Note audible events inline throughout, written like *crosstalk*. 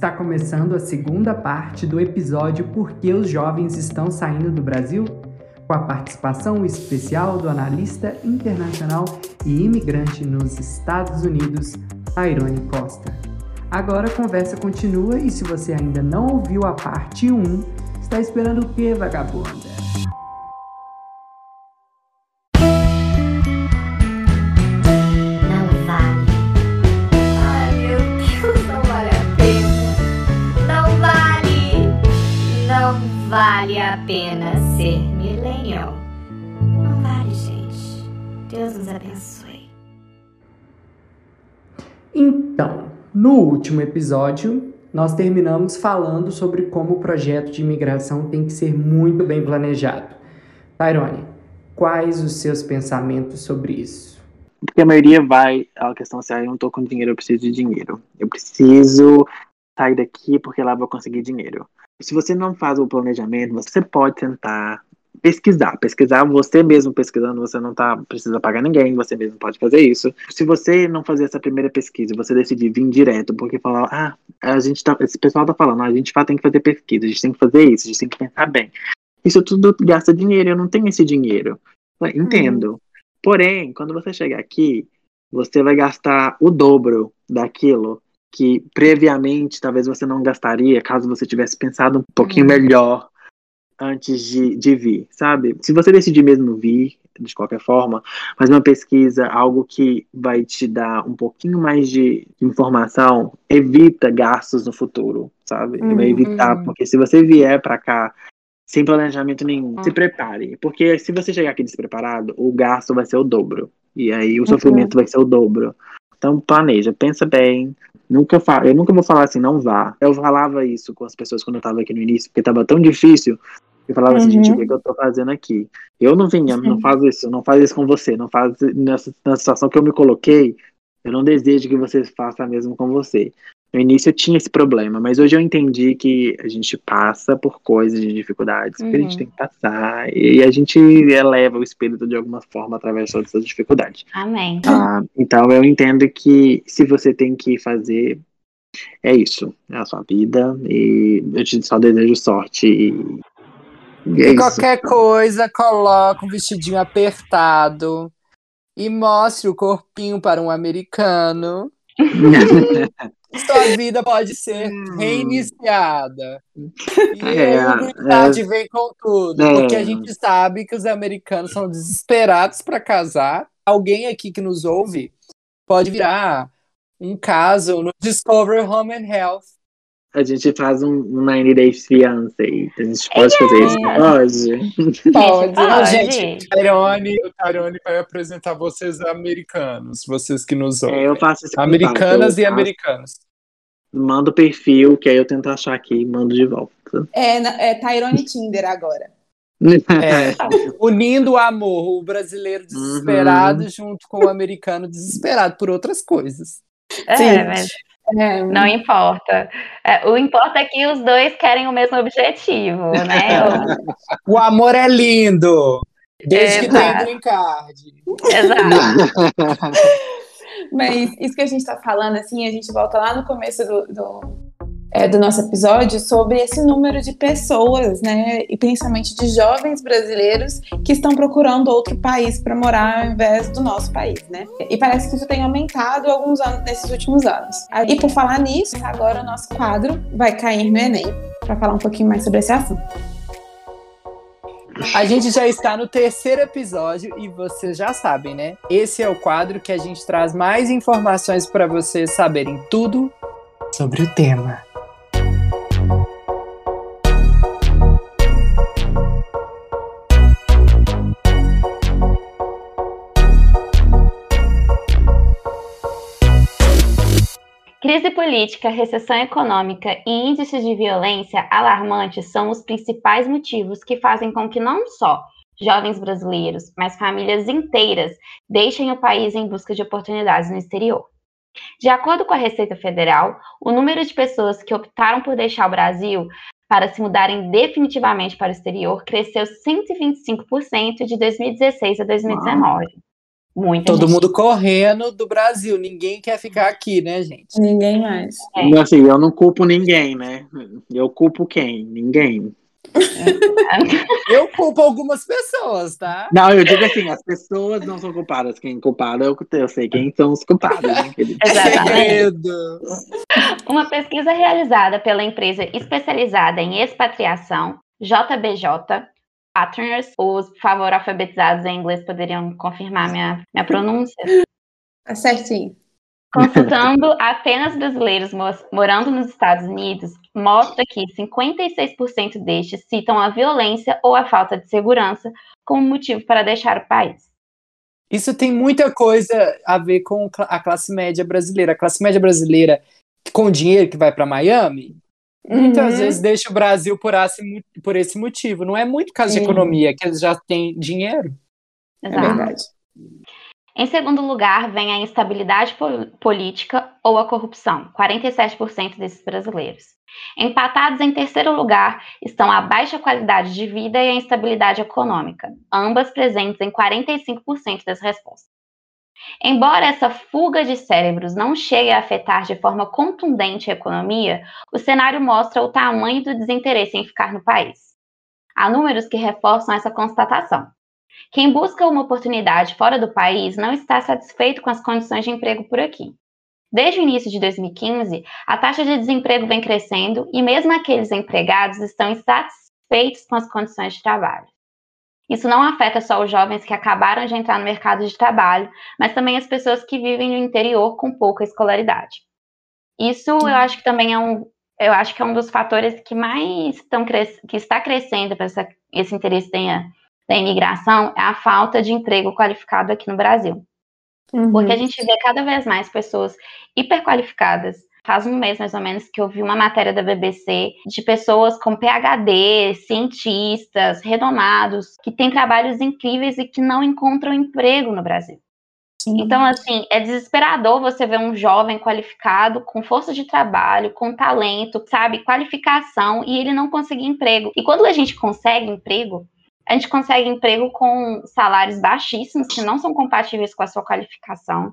Está começando a segunda parte do episódio Por que os jovens estão saindo do Brasil? Com a participação especial do analista internacional e imigrante nos Estados Unidos, Tairone Costa. Agora a conversa continua e se você ainda não ouviu a parte 1, está esperando o que, vagabunda? Pena ser millennial. Não vale, gente. Deus nos abençoe. Então, no último episódio, nós terminamos falando sobre como o projeto de imigração tem que ser muito bem planejado. Tyrone, quais os seus pensamentos sobre isso? Porque a maioria vai à questão assim, ah, eu não tô com dinheiro, eu preciso de dinheiro. Eu preciso sair daqui porque lá eu vou conseguir dinheiro. Se você não faz o planejamento, você pode tentar pesquisar. Pesquisar você mesmo pesquisando, você não tá, precisa pagar ninguém, você mesmo pode fazer isso. Se você não fazer essa primeira pesquisa, você decidir vir direto, porque falar, ah, a gente tá, esse pessoal tá falando, a gente tem que fazer pesquisa, a gente tem que fazer isso, a gente tem que pensar bem. Isso tudo gasta dinheiro, eu não tenho esse dinheiro. Entendo. Porém, quando você chegar aqui, você vai gastar o dobro daquilo que previamente talvez você não gastaria caso você tivesse pensado um pouquinho Uhum. melhor antes de, de vir, sabe? Se você decidir mesmo vir, de qualquer forma, fazer uma pesquisa, algo que vai te dar um pouquinho mais de informação, evita gastos no futuro, sabe? Vai evitar, Uhum. porque se você vier pra cá sem planejamento nenhum, se prepare. Porque se você chegar aqui despreparado, o gasto vai ser o dobro. E aí o sofrimento vai ser o dobro. Então planeja, pensa bem. Nunca fa eu nunca vou falar assim, não vá. Eu falava isso com as pessoas quando eu tava aqui no início, porque tava tão difícil. Eu falava assim, Uhum. gente, o que, que eu tô fazendo aqui? Eu não vinha, não Sim. faz isso, não faz isso com você, não faz nessa, na situação que eu me coloquei, eu não desejo que você faça mesmo com você. No início eu tinha esse problema, mas hoje eu entendi que a gente passa por coisas de dificuldades que a gente Uhum. tem que passar e a gente eleva o espírito de alguma forma através de todas essas dificuldades. Amém. Ah, então eu entendo que se você tem que fazer, é isso, é a sua vida e eu te só desejo sorte e, e é E isso. qualquer coisa, coloca um vestidinho apertado e mostre o corpinho para um americano. *laughs* Sua vida pode ser reiniciada. E É, Card é. vem com tudo, É. porque a gente sabe que os americanos são desesperados para casar. Alguém aqui que nos ouve pode virar um caso no Discover Home and Health. A gente faz um, um 90 Days Fiancé. A gente pode fazer isso? Pode. *laughs* Pode. pode. Não, gente, o Tyrone, o Tyrone vai apresentar vocês americanos, vocês que nos ouvem. É, eu faço esse Americanas contato, e americanos. Mando o perfil, que aí eu tento achar aqui e mando de volta. É, é Tyrone Tinder agora. *laughs* É, unindo o amor, o brasileiro desesperado junto com o americano desesperado por outras coisas. É, Sim. mas É, não importa. É, o importa é que os dois querem o mesmo objetivo, né? *laughs* O- amor é lindo, desde que tenha Exato. green card. Exato. *laughs* Mas isso que a gente tá falando, assim, a gente volta lá no começo do, do, é, do nosso episódio sobre esse número de pessoas, né? E principalmente de jovens brasileiros que estão procurando outro país para morar ao invés do nosso país, né? E parece que isso tem aumentado alguns anos nesses últimos anos. E por falar nisso, agora o nosso quadro vai cair no Enem para falar um pouquinho mais sobre esse assunto. A gente já está no terceiro episódio e vocês já sabem, né? Esse é o quadro que a gente traz mais informações para vocês saberem tudo sobre o tema. Crise política, recessão econômica e índices de violência alarmantes são os principais motivos que fazem com que não só jovens brasileiros, mas famílias inteiras deixem o país em busca de oportunidades no exterior. De acordo com a Receita Federal, o número de pessoas que optaram por deixar o Brasil para se mudarem definitivamente para o exterior cresceu 125% de 2016 a 2019. Muita Todo gente. mundo correndo do Brasil. Ninguém quer ficar aqui, né, gente? Ninguém mais. É. Assim, eu não culpo ninguém, né? Eu culpo quem? Ninguém. Eu culpo algumas pessoas, tá? Não, eu digo assim, as pessoas não são culpadas. Quem é culpado eu, eu sei quem são os culpados, né? *laughs* Exatamente. Uma pesquisa realizada pela empresa especializada em expatriação, JBJ, Partners, os, por favor, alfabetizados em inglês poderiam confirmar minha, minha pronúncia, Tá certinho. consultando *laughs* apenas brasileiros mo- morando nos Estados Unidos, mostra que 56% destes citam a violência ou a falta de segurança como motivo para deixar o país. Isso tem muita coisa a ver com a classe média brasileira. A classe média brasileira com dinheiro que vai para Miami, muitas Uhum. vezes deixa o Brasil por esse, mo- por esse motivo. Não é muito caso de economia, que eles já têm dinheiro. É Exato. verdade. Em segundo lugar, vem a instabilidade po- política ou a corrupção, 47% desses brasileiros. Empatados em terceiro lugar estão a baixa qualidade de vida e a instabilidade econômica, ambas presentes em 45% das respostas. Embora essa fuga de cérebros não chegue a afetar de forma contundente a economia, o cenário mostra o tamanho do desinteresse em ficar no país. Há números que reforçam essa constatação. Quem busca uma oportunidade fora do país não está satisfeito com as condições de emprego por aqui. Desde o início de 2015, a taxa de desemprego vem crescendo e mesmo aqueles empregados estão insatisfeitos com as condições de trabalho. Isso não afeta só os jovens que acabaram de entrar no mercado de trabalho, mas também as pessoas que vivem no interior com pouca escolaridade. Isso eu acho que também é um, eu acho que é um dos fatores que mais estão que está crescendo para esse interesse da, da imigração é a falta de emprego qualificado aqui no Brasil. Uhum. Porque a gente vê cada vez mais pessoas hiperqualificadas. Faz um mês, mais ou menos, que eu vi uma matéria da BBC de pessoas com PhD, cientistas, renomados, que têm trabalhos incríveis e que não encontram emprego no Brasil. Sim. Então, assim, é desesperador você ver um jovem qualificado, com força de trabalho, com talento, sabe, qualificação, e ele não conseguir emprego. E quando a gente consegue emprego, a gente consegue emprego com salários baixíssimos, que não são compatíveis com a sua qualificação,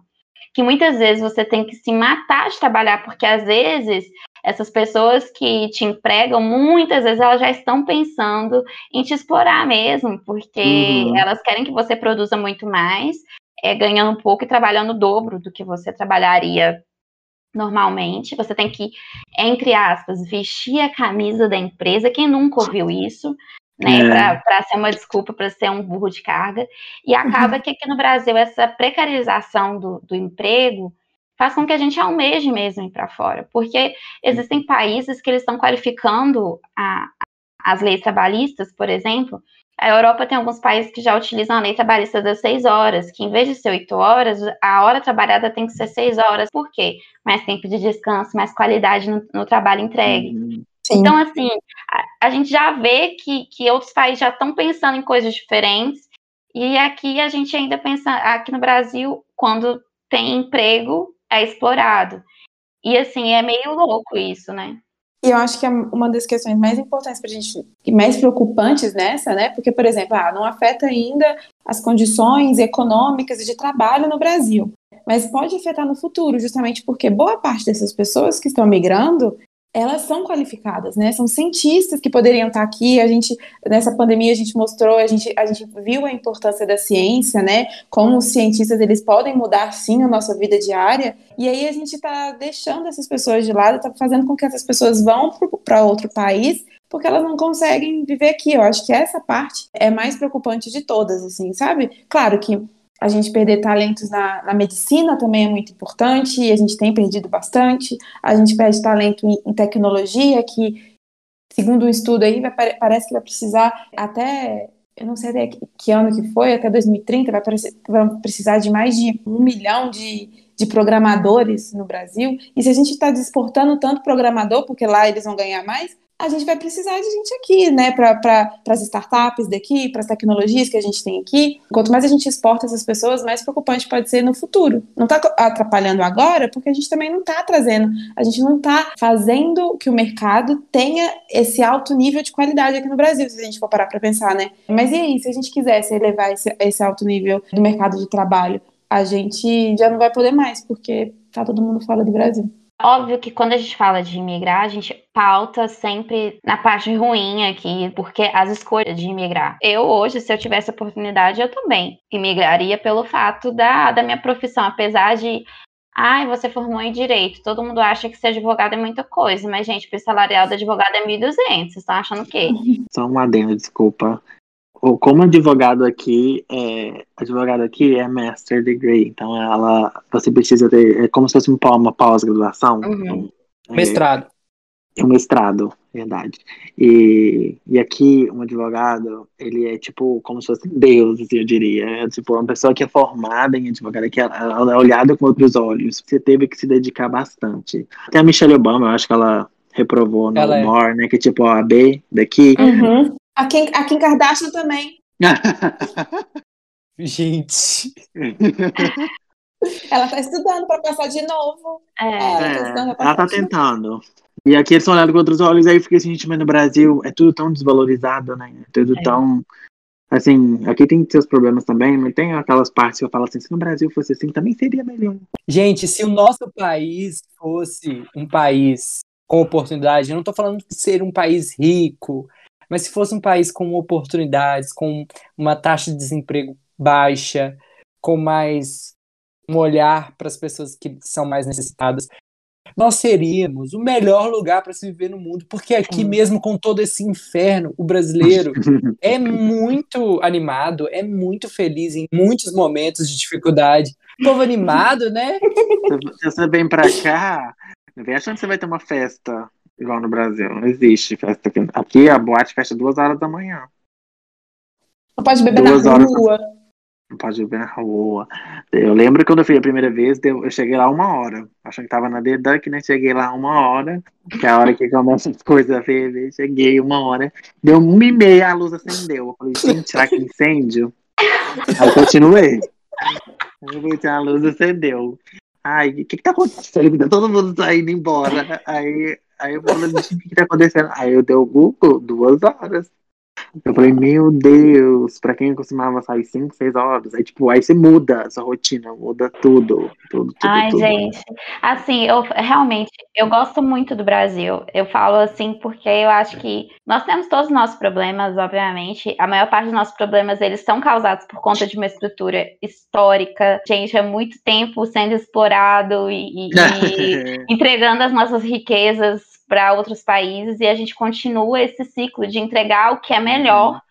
que muitas vezes você tem que se matar de trabalhar, porque às vezes essas pessoas que te empregam, muitas vezes elas já estão pensando em te explorar mesmo, porque Uhum. elas querem que você produza muito mais, é, ganhando pouco e trabalhando o dobro do que você trabalharia normalmente. Você tem que, entre aspas, vestir a camisa da empresa. Quem nunca ouviu isso? Né, É. para ser uma desculpa para ser um burro de carga. E acaba que aqui no Brasil essa precarização do, do emprego faz com que a gente almeje mesmo ir para fora, porque existem países que eles estão qualificando a- as leis trabalhistas, por exemplo. A Europa tem alguns países que já utilizam a lei trabalhista das seis horas, que em vez de ser oito horas, a hora trabalhada tem que ser seis horas. Por quê? Mais tempo de descanso, mais qualidade no, no trabalho entregue. Uhum. Sim. Então, assim, a, a gente já vê que, que outros países já estão pensando em coisas diferentes, e aqui a gente ainda pensa, aqui no Brasil, quando tem emprego, é explorado. E, assim, é meio louco isso, né? E eu acho que é uma das questões mais importantes para a gente, e mais preocupantes nessa, né? Porque, por exemplo, ah, não afeta ainda as condições econômicas e de trabalho no Brasil, mas pode afetar no futuro, justamente porque boa parte dessas pessoas que estão migrando, elas são qualificadas, né? São cientistas que poderiam estar aqui. A gente nessa pandemia a gente mostrou, a gente, a gente viu a importância da ciência, né? Como os cientistas eles podem mudar sim a nossa vida diária. E aí a gente está deixando essas pessoas de lado, está fazendo com que essas pessoas vão para outro país porque elas não conseguem viver aqui. Eu acho que essa parte é mais preocupante de todas, assim, sabe? Claro que a gente perder talentos na, na, medicina também é muito importante, e a gente tem perdido bastante. A gente perde talento em, em tecnologia, que, segundo um estudo aí, vai, parece que vai precisar até, eu não sei até que ano que foi, até 2030, vai, vai precisar de mais de um milhão de, de programadores no Brasil. E se a gente está exportando tanto programador, porque lá eles vão ganhar mais, a gente vai precisar de gente aqui, né, para pra, as startups daqui, para as tecnologias que a gente tem aqui. Quanto mais a gente exporta essas pessoas, mais preocupante pode ser no futuro. Não está atrapalhando agora, porque a gente também não está trazendo, a gente não está fazendo que o mercado tenha esse alto nível de qualidade aqui no Brasil, se a gente for parar para pensar, né? Mas e aí, se a gente quisesse elevar esse, esse alto nível do mercado de trabalho, a gente já não vai poder mais, porque tá todo mundo fora do Brasil. Óbvio que quando a gente fala de imigrar, a gente pauta sempre na parte ruim aqui, porque as escolhas de imigrar. Eu hoje, se eu tivesse oportunidade, eu também imigraria pelo fato da, da minha profissão, apesar de Ai, você formou em direito. Todo mundo acha que ser advogado é muita coisa, mas, gente, o salarial do advogado é 1.200. Vocês estão achando o quê? *laughs* Só um adendo, desculpa como advogado aqui, é, advogado aqui é master degree, então ela, você precisa ter, é como se fosse uma pós-graduação. Uhum. Então, é, mestrado. É um mestrado, verdade. E, e aqui, um advogado, ele é tipo, como se fosse Deus, assim, eu diria. É tipo, uma pessoa que é formada em advogado, que ela, ela é olhada com outros olhos. Você teve que se dedicar bastante. Até a Michelle Obama, eu acho que ela reprovou no ela humor, é. né? Que tipo, a B daqui. Uhum. A Kim, a Kim Kardashian também. *laughs* Gente. *laughs* ela tá estudando para passar de novo. É, ela, tá, ela tá tentando. E aqui eles estão olhando com outros olhos, aí fica assim, gente, mas no Brasil é tudo tão desvalorizado, né? É tudo é. tão. Assim, aqui tem seus problemas também, mas tem aquelas partes que eu falo assim, se no Brasil fosse assim, também seria melhor. Gente, se o nosso país fosse um país com oportunidade, eu não tô falando de ser um país rico, mas se fosse um país com oportunidades, com uma taxa de desemprego baixa, com mais um olhar para as pessoas que são mais necessitadas, nós seríamos o melhor lugar para se viver no mundo, porque aqui mesmo com todo esse inferno, o brasileiro *laughs* é muito animado, é muito feliz em muitos momentos de dificuldade. Povo animado, né? *laughs* Se você vem para cá, vem achando que você vai ter uma festa igual no Brasil. Não existe festa aqui. Aqui a boate fecha duas horas da manhã. Não pode beber duas na rua. Não pode beber na rua. Eu lembro quando eu fui a primeira vez, eu cheguei lá uma hora. Achando que tava na The Duck, né? Cheguei lá uma hora. Que é a hora que começa as coisas a ferver. Cheguei uma hora. Deu uma e meia, a luz acendeu. Eu falei, gente, será que incêndio? Aí continuei. A luz acendeu. Ai, o que que tá acontecendo? Tá todo mundo saindo embora. Aí Aí eu falei, o que tá acontecendo? Aí eu dei o Google, duas horas. Eu falei, meu Deus, pra quem costumava sair 5, 6 horas, aí tipo, aí você muda essa rotina, muda tudo, tudo, tudo Ai, tudo. gente, assim, eu realmente, eu gosto muito do Brasil, eu falo assim porque eu acho que nós temos todos os nossos problemas, obviamente, a maior parte dos nossos problemas, eles são causados por conta de uma estrutura histórica, gente, há muito tempo sendo explorado e, e, e *laughs* entregando as nossas riquezas para outros países e a gente continua esse ciclo de entregar o que é melhor,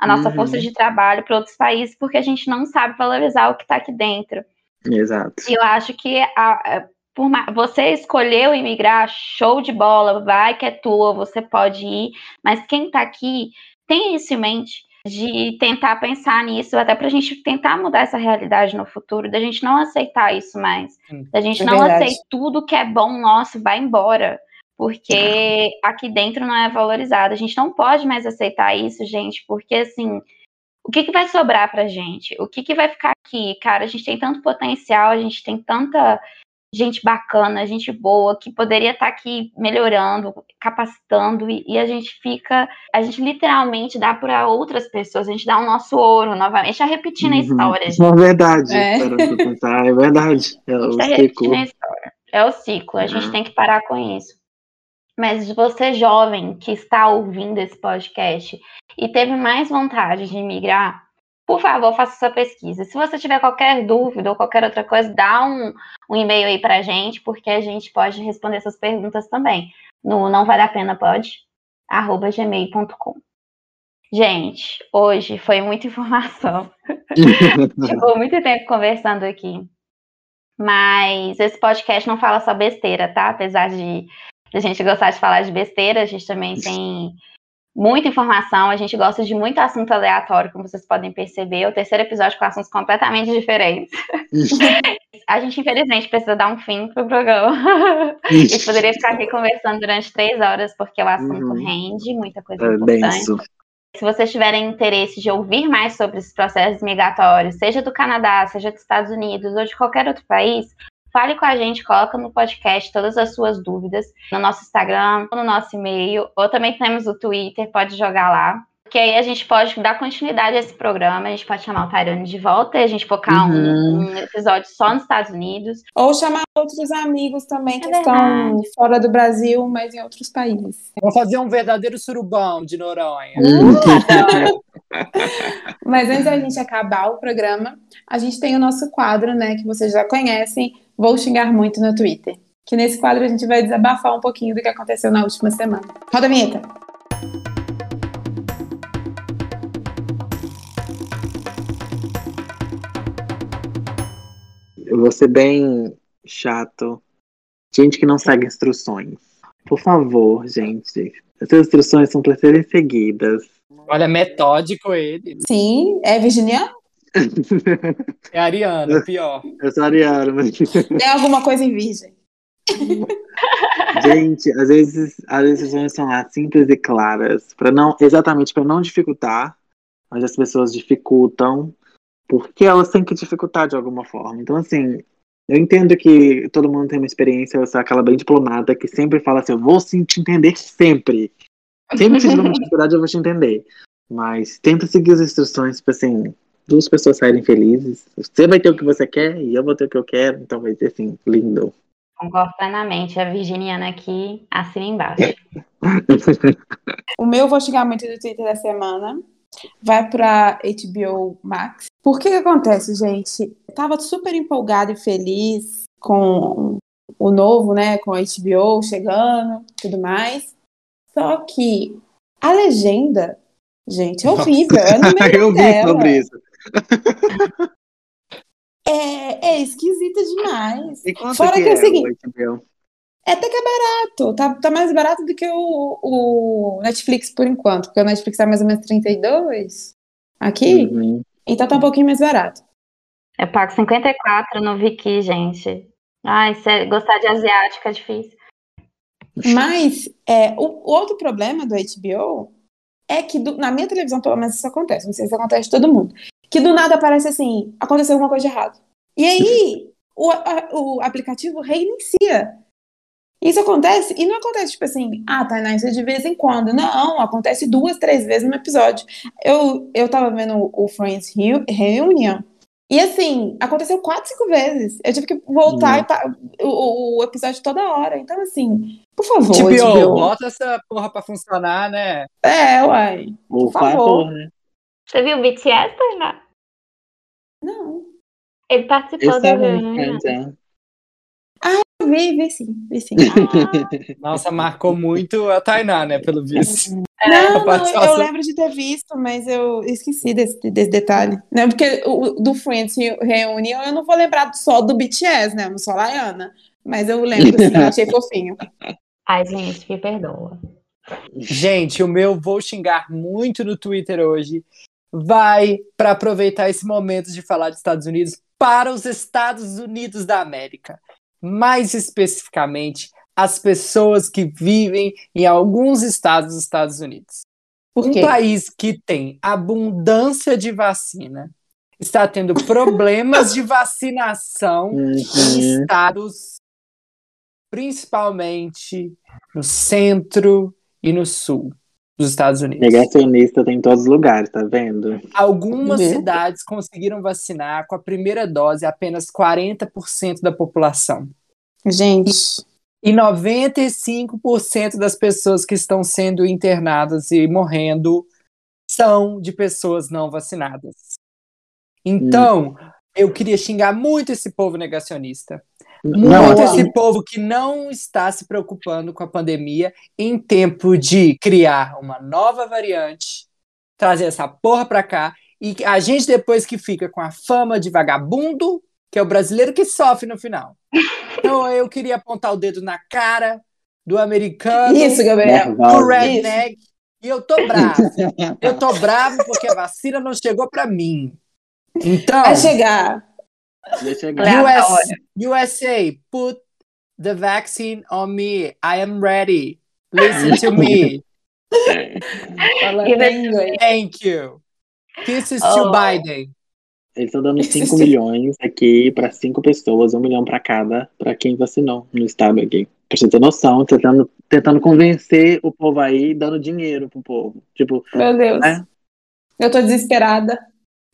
a nossa uhum. força de trabalho para outros países, porque a gente não sabe valorizar o que está aqui dentro. Exato. E eu acho que a, a, por, você escolheu imigrar, show de bola, vai que é tua, você pode ir, mas quem está aqui tem isso em mente de tentar pensar nisso, até para a gente tentar mudar essa realidade no futuro, da gente não aceitar isso mais, da gente é não aceitar tudo que é bom nosso, vai embora porque aqui dentro não é valorizado. A gente não pode mais aceitar isso, gente, porque assim, o que, que vai sobrar pra gente? O que, que vai ficar aqui? Cara, a gente tem tanto potencial, a gente tem tanta gente bacana, gente boa, que poderia estar tá aqui melhorando, capacitando, e, e, a gente fica, a gente literalmente dá para outras pessoas, a gente dá o nosso ouro novamente, já repetindo uhum. a história. Gente. É verdade, é, é verdade. É o tá ciclo. É o ciclo, a gente tem que parar com isso. Mas você jovem que está ouvindo esse podcast e teve mais vontade de migrar, por favor, faça sua pesquisa. Se você tiver qualquer dúvida ou qualquer outra coisa, dá um, um e-mail aí para a gente, porque a gente pode responder essas perguntas também. No não vale a pena pode, arroba gmail.com. Gente, hoje foi muita informação. *laughs* Ficou muito tempo conversando aqui. Mas esse podcast não fala só besteira, tá? Apesar de a gente gostar de falar de besteira, a gente também tem muita informação, a gente gosta de muito assunto aleatório, como vocês podem perceber. O terceiro episódio com assuntos completamente diferentes. *laughs* a gente, infelizmente, precisa dar um fim pro programa. *laughs* a gente poderia ficar aqui conversando durante três horas, porque o assunto uhum. rende, muita coisa é importante. Denso. Se vocês tiverem interesse de ouvir mais sobre esses processos migratórios, seja do Canadá, seja dos Estados Unidos ou de qualquer outro país, fale com a gente, coloca no podcast todas as suas dúvidas no nosso Instagram, no nosso e-mail, ou também temos o Twitter, pode jogar lá. Que aí a gente pode dar continuidade a esse programa, a gente pode chamar o Tyrone de volta e a gente focar uhum. um, um, episódio só nos Estados Unidos. Ou chamar outros amigos também que é estão fora do Brasil, mas em outros países. Vamos fazer um verdadeiro surubão de Noronha. Uhum. *laughs* mas antes da gente acabar o programa, a gente tem o nosso quadro, né, que vocês já conhecem, Vou Xingar Muito no Twitter. Que nesse quadro a gente vai desabafar um pouquinho do que aconteceu na última semana. Roda a vinheta! Eu vou ser bem chato. Gente que não segue instruções. Por favor, gente. Essas instruções são para serem seguidas. Olha, metódico ele. Sim, é virginiano? É Ariana, pior. Eu sou Ariana, mas. Tem alguma coisa em virgem. Gente, às vezes as decisões são lá simples e claras, para não exatamente para não dificultar, mas as pessoas dificultam porque elas têm que dificultar de alguma forma. Então, assim, eu entendo que todo mundo tem uma experiência, eu sou aquela bem diplomada que sempre fala assim: eu vou sim te entender sempre. Sempre que tiver uma dificuldade, eu vou te entender. Mas tenta seguir as instruções, tipo assim, duas pessoas saírem felizes. Você vai ter o que você quer e eu vou ter o que eu quero, então vai ser assim, lindo. Concordo plenamente. A Virginiana aqui assina embaixo. *laughs* o meu vou chegar muito do Twitter da semana. Vai para HBO Max. Por que, que acontece, gente? Eu tava super empolgada e feliz com o novo, né? Com a HBO chegando, tudo mais. Só que a legenda, gente, é horrível. *laughs* Eu, eu vi sobre isso. *laughs* é, é esquisita demais. E Fora que, que é, é o seguinte. É até que é barato. Tá, tá mais barato do que o, o Netflix por enquanto. Porque o Netflix tá mais ou menos 32 aqui. Uhum. Então tá um pouquinho mais barato. Eu pago 54 no Viki, gente. Ai, sério, gostar de asiática é difícil. Mas é, o, o, outro problema do HBO é que do, na minha televisão, pelo menos, isso acontece. Não sei se acontece todo mundo que do nada aparece assim, aconteceu alguma coisa de errado. E aí *laughs* o, a, o aplicativo reinicia. Isso acontece, e não acontece tipo assim, ah, tá, isso é de vez em quando. Não, acontece duas, três vezes no episódio. Eu, eu tava vendo o Friends Reunion, e assim, aconteceu quatro, cinco vezes. Eu tive que voltar hum. o, o, episódio toda hora. Então, assim, por favor. Tipo, HBO. bota essa porra pra funcionar, né? É, uai. Por, por favor. né? Você viu o BTS, Tainá? Não. Ele participou da reunião. Ah, eu vi, vi sim, vi sim. Ah. *laughs* Nossa, marcou muito a Tainá, né, pelo visto. É. *laughs* Não, não, eu lembro de ter visto, mas eu esqueci desse, desse detalhe. Né? Porque o, do Friends Reunião eu não vou lembrar só do BTS, né? Eu não sou a Laiana. Mas eu lembro, eu achei *laughs* fofinho. Ai, gente, me perdoa. Gente, o meu vou xingar muito no Twitter hoje vai para aproveitar esse momento de falar dos Estados Unidos para os Estados Unidos da América. Mais especificamente, as pessoas que vivem em alguns estados dos Estados Unidos. Um país que tem abundância de vacina está tendo problemas de vacinação uhum. em estados, principalmente no centro e no sul dos Estados Unidos. Negacionista tem em todos os lugares, tá vendo? Algumas uhum. cidades conseguiram vacinar com a primeira dose apenas 40% da população. Gente. E 95% das pessoas que estão sendo internadas e morrendo são de pessoas não vacinadas. Então, hum. eu queria xingar muito esse povo negacionista. Muito esse povo que não está se preocupando com a pandemia em tempo de criar uma nova variante, trazer essa porra pra cá, e a gente depois que fica com a fama de vagabundo, que é o brasileiro que sofre no final. Então eu queria apontar o dedo na cara do americano, Isso, Gabriel. do redneck, E eu tô bravo. Eu tô bravo porque a vacina não chegou pra mim. Então, Vai chegar. US, USA, put the vaccine on me. I am ready. Listen to me. Fala inglês. Thank you. Kisses Oh. to Biden. Eles estão dando 5 milhões aqui para cinco pessoas, um milhão para cada, para quem vacinou no estado aqui. Pra você ter noção, tentando, tentando convencer o povo aí, dando dinheiro pro povo. Tipo, Meu Deus. É. Eu tô desesperada.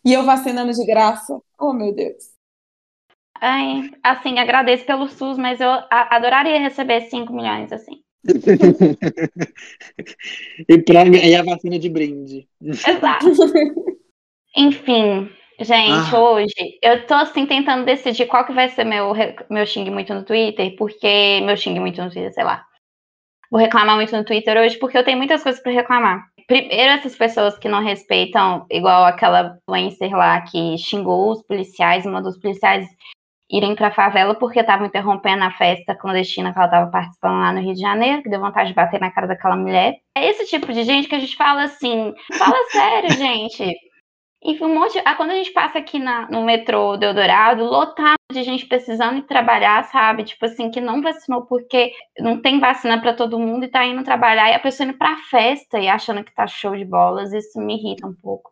E eu vacinando de graça. Oh, meu Deus. Ai, assim, agradeço pelo SUS, mas eu adoraria receber 5 milhões, assim. *laughs* e, pra, e a vacina de brinde. Exato. *laughs* Enfim, gente, Ah. hoje eu tô assim tentando decidir qual que vai ser meu, meu xingue muito no Twitter, porque. Meu xingue muito no Twitter, sei lá. Vou reclamar muito no Twitter hoje, porque eu tenho muitas coisas pra reclamar. Primeiro, essas pessoas que não respeitam, igual aquela influencer lá que xingou os policiais, mandou os policiais irem pra favela porque estavam interrompendo a festa clandestina que ela estava participando lá no Rio de Janeiro, que deu vontade de bater na cara daquela mulher. É esse tipo de gente que a gente fala assim, fala *laughs* sério, gente. Enfim, um monte. Ah, quando a gente passa aqui na- no metrô do Eldorado, lotado de gente precisando ir trabalhar, sabe? Tipo assim, que não vacinou porque não tem vacina pra todo mundo e tá indo trabalhar e a pessoa indo pra festa e achando que tá show de bolas, isso me irrita um pouco.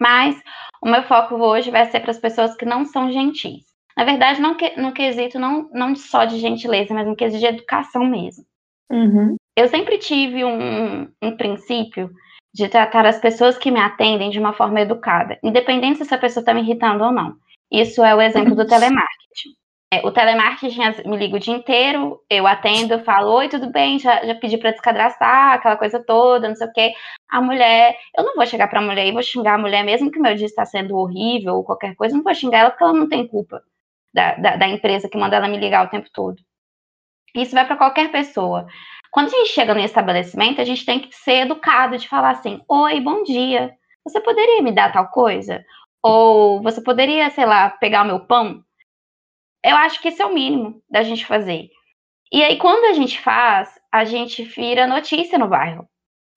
Mas o meu foco hoje vai ser para as pessoas que não são gentis. Na verdade, não que, no quesito não, não só de gentileza, mas no quesito de educação mesmo. Uhum. Eu sempre tive um, um princípio de tratar as pessoas que me atendem de uma forma educada, independente se essa pessoa está me irritando ou não. Isso é o exemplo do telemarketing. É, o telemarketing me liga o dia inteiro, eu atendo, eu falo, oi, tudo bem, já, já pedi para descadastrar, aquela coisa toda, não sei o quê. A mulher, eu não vou chegar para a mulher e vou xingar a mulher, mesmo que o meu dia está sendo horrível ou qualquer coisa, não vou xingar ela porque ela não tem culpa da, da, da empresa que manda ela me ligar o tempo todo. Isso vai para qualquer pessoa. Quando a gente chega no estabelecimento, a gente tem que ser educado de falar assim: Oi, bom dia. Você poderia me dar tal coisa? Ou você poderia, sei lá, pegar o meu pão? Eu acho que esse é o mínimo da gente fazer. E aí, quando a gente faz, a gente vira notícia no bairro.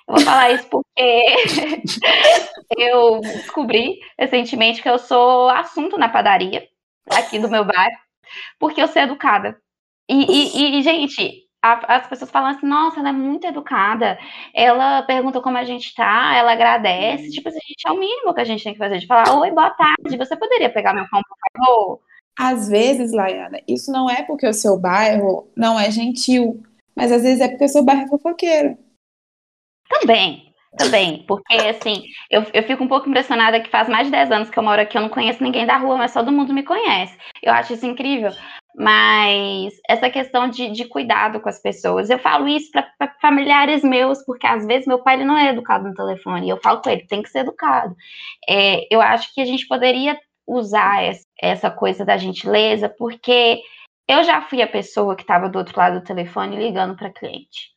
Eu vou falar isso porque *laughs* eu descobri recentemente que eu sou assunto na padaria aqui do meu bairro, porque eu sou educada. E, e- e, gente, a- as pessoas falam assim, nossa, ela é muito educada, ela pergunta como a gente tá, ela agradece. Tipo assim, gente, é o mínimo que a gente tem que fazer, de falar, oi, boa tarde, você poderia pegar meu pão, por favor? Às vezes, Laiana, isso não é porque o seu bairro não é gentil, mas às vezes é porque o seu bairro é fofoqueiro. Também, também, porque assim, eu, eu fico um pouco impressionada que faz mais de 10 anos que eu moro aqui, eu não conheço ninguém da rua, mas todo mundo me conhece. Eu acho isso incrível. Mas essa questão de, de cuidado com as pessoas, eu falo isso para familiares meus, porque às vezes meu pai ele não é educado no telefone, e eu falo com ele, tem que ser educado. É, eu acho que a gente poderia usar essa, essa coisa da gentileza, porque eu já fui a pessoa que estava do outro lado do telefone ligando para cliente.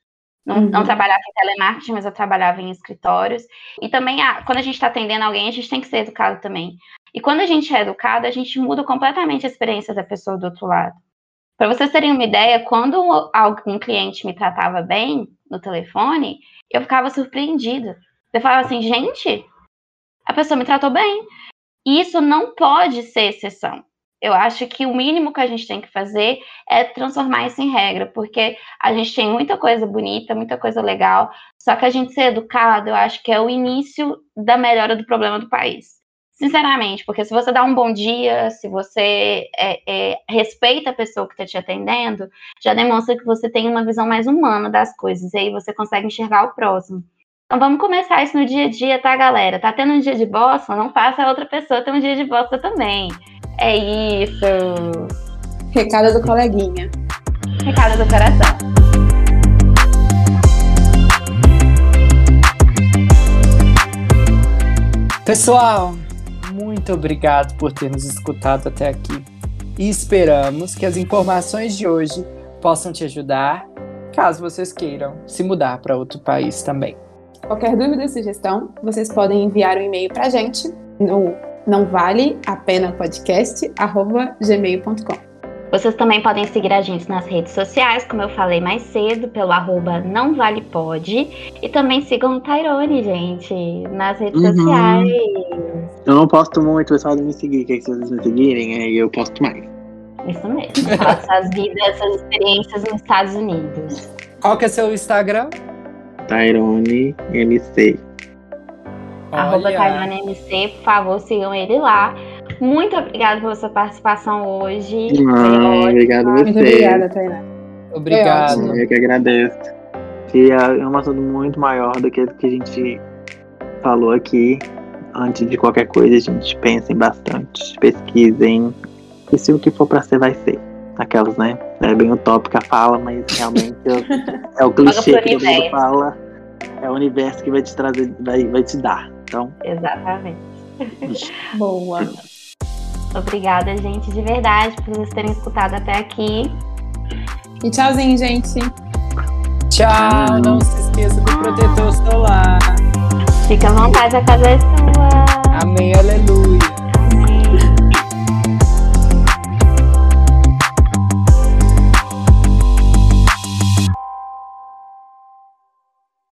Não, não Uhum. trabalhava em telemarketing, mas eu trabalhava em escritórios. E também, ah, quando a gente está atendendo alguém, a gente tem que ser educado também. E quando a gente é educado, a gente muda completamente a experiência da pessoa do outro lado. Para vocês terem uma ideia, quando algum cliente me tratava bem no telefone, eu ficava surpreendida. Eu falava assim, gente, a pessoa me tratou bem. E isso não pode ser exceção. Eu acho que o mínimo que a gente tem que fazer é transformar isso em regra, porque a gente tem muita coisa bonita, muita coisa legal, só que a gente ser educado, eu acho que é o início da melhora do problema do país. Sinceramente, porque se você dá um bom dia, se você é, é, respeita a pessoa que está te atendendo, já demonstra que você tem uma visão mais humana das coisas, e aí você consegue enxergar o próximo. Então vamos começar isso no dia a dia, tá, galera? Tá tendo um dia de bosta? Não faça a outra pessoa ter um dia de bosta também. É isso. Recado do coleguinha. Recado do coração. Pessoal, muito obrigado por ter nos escutado até aqui. E esperamos que as informações de hoje possam te ajudar, caso vocês queiram se mudar para outro país também. Qualquer dúvida ou sugestão, vocês podem enviar um e-mail pra gente no não vale a pena podcast gmail.com. Vocês também podem seguir a gente nas redes sociais, como eu falei mais cedo, pelo arroba não vale pode. E também sigam o Tyrone, gente, nas redes Uhum. sociais. Eu não posto muito, pessoal de me seguir, que se vocês me seguirem, aí eu posto mais. Isso mesmo. Suas vidas, suas experiências nos Estados Unidos. Qual que é seu Instagram? Tyrone MC. Arroba Olha, Tyrone MC, por favor, sigam ele lá. Muito obrigada pela sua participação hoje. Foi Ah, obrigado a Muito você. obrigada, Tainá. Obrigado. Eu que agradeço. Que é um assunto muito maior do que o que a gente falou aqui. Antes de qualquer coisa, a gente pensem bastante, pesquisem. E se o que for pra ser, vai ser. Aquelas, né? É bem utópica a fala, mas realmente é, é o clichê pro que todo mundo fala. É o universo que vai te trazer, vai, vai te dar. Então, Exatamente. *laughs* Boa. Obrigada, gente, de verdade, por vocês terem escutado até aqui. E tchauzinho, gente. Tchau. Não se esqueça do protetor solar. Fica à vontade a casa é sua.